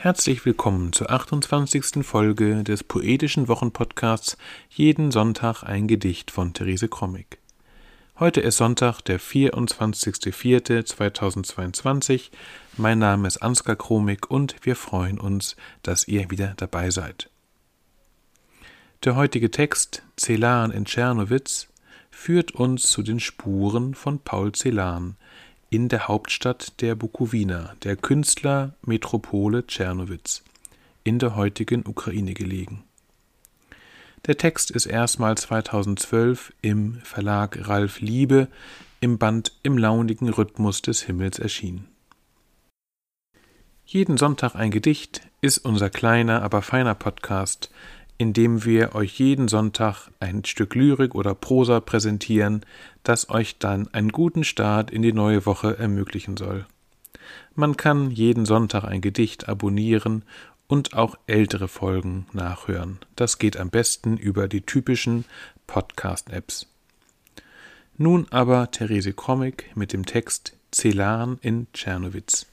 Herzlich willkommen zur 28. Folge des poetischen Wochenpodcasts Jeden Sonntag ein Gedicht von Therese Krommig. Heute ist Sonntag, der 24.04.2022. Mein Name ist Ansgar Kromig und wir freuen uns, dass ihr wieder dabei seid. Der heutige Text Celan in Tschernowitz führt uns zu den Spuren von Paul Celan, in der Hauptstadt der Bukowina, der Künstlermetropole Tschernowitz, in der heutigen Ukraine gelegen. Der Text ist erstmals 2012 im Verlag Ralf Liebe im Band Im launigen Rhythmus des Himmels erschienen. Jeden Sonntag ein Gedicht ist unser kleiner, aber feiner Podcast, indem wir euch jeden Sonntag ein Stück Lyrik oder Prosa präsentieren, das euch dann einen guten Start in die neue Woche ermöglichen soll. Man kann jeden Sonntag ein Gedicht abonnieren und auch ältere Folgen nachhören. Das geht am besten über die typischen Podcast-Apps. Nun aber Therese Comic mit dem Text Celan in Tschernowitz.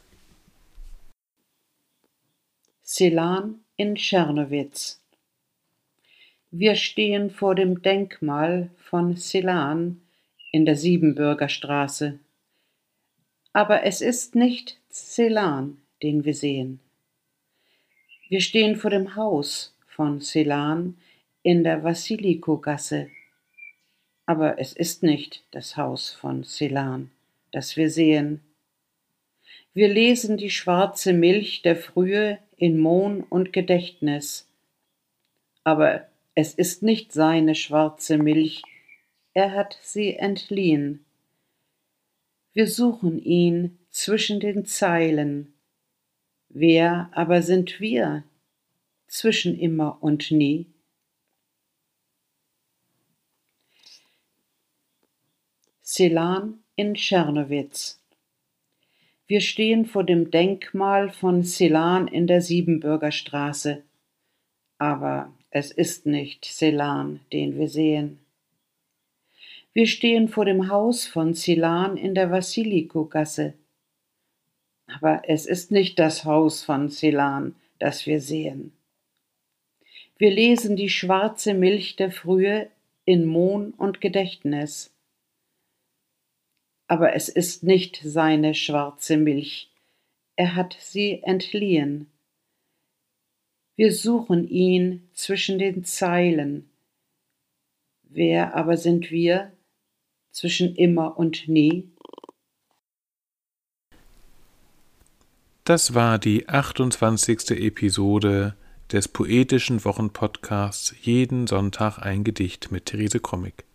Celan in Tschernowitz wir stehen vor dem Denkmal von Celan in der Siebenbürger Straße. Aber es ist nicht Celan, den wir sehen. Wir stehen vor dem Haus von Celan in der Vasilikogasse. Aber es ist nicht das Haus von Celan, das wir sehen. Wir lesen die schwarze Milch der Frühe in Mohn und Gedächtnis. Aber es ist nicht seine schwarze Milch, er hat sie entliehen. Wir suchen ihn zwischen den Zeilen. Wer aber sind wir zwischen immer und nie? Celan in Tschernowitz. Wir stehen vor dem Denkmal von Celan in der Siebenbürger Straße. Aber es ist nicht Celan, den wir sehen. Wir stehen vor dem Haus von Celan in der Vasilikogasse. Aber es ist nicht das Haus von Celan, das wir sehen. Wir lesen die schwarze Milch der Frühe in Mohn und Gedächtnis. Aber es ist nicht seine schwarze Milch, er hat sie entliehen. Wir suchen ihn zwischen den Zeilen. Wer aber sind wir zwischen immer und nie? Das war die 28. Episode des poetischen Wochenpodcasts Jeden Sonntag ein Gedicht mit Therese Krommig.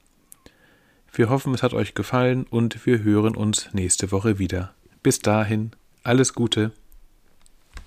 Wir hoffen, es hat euch gefallen und wir hören uns nächste Woche wieder. Bis dahin, alles Gute.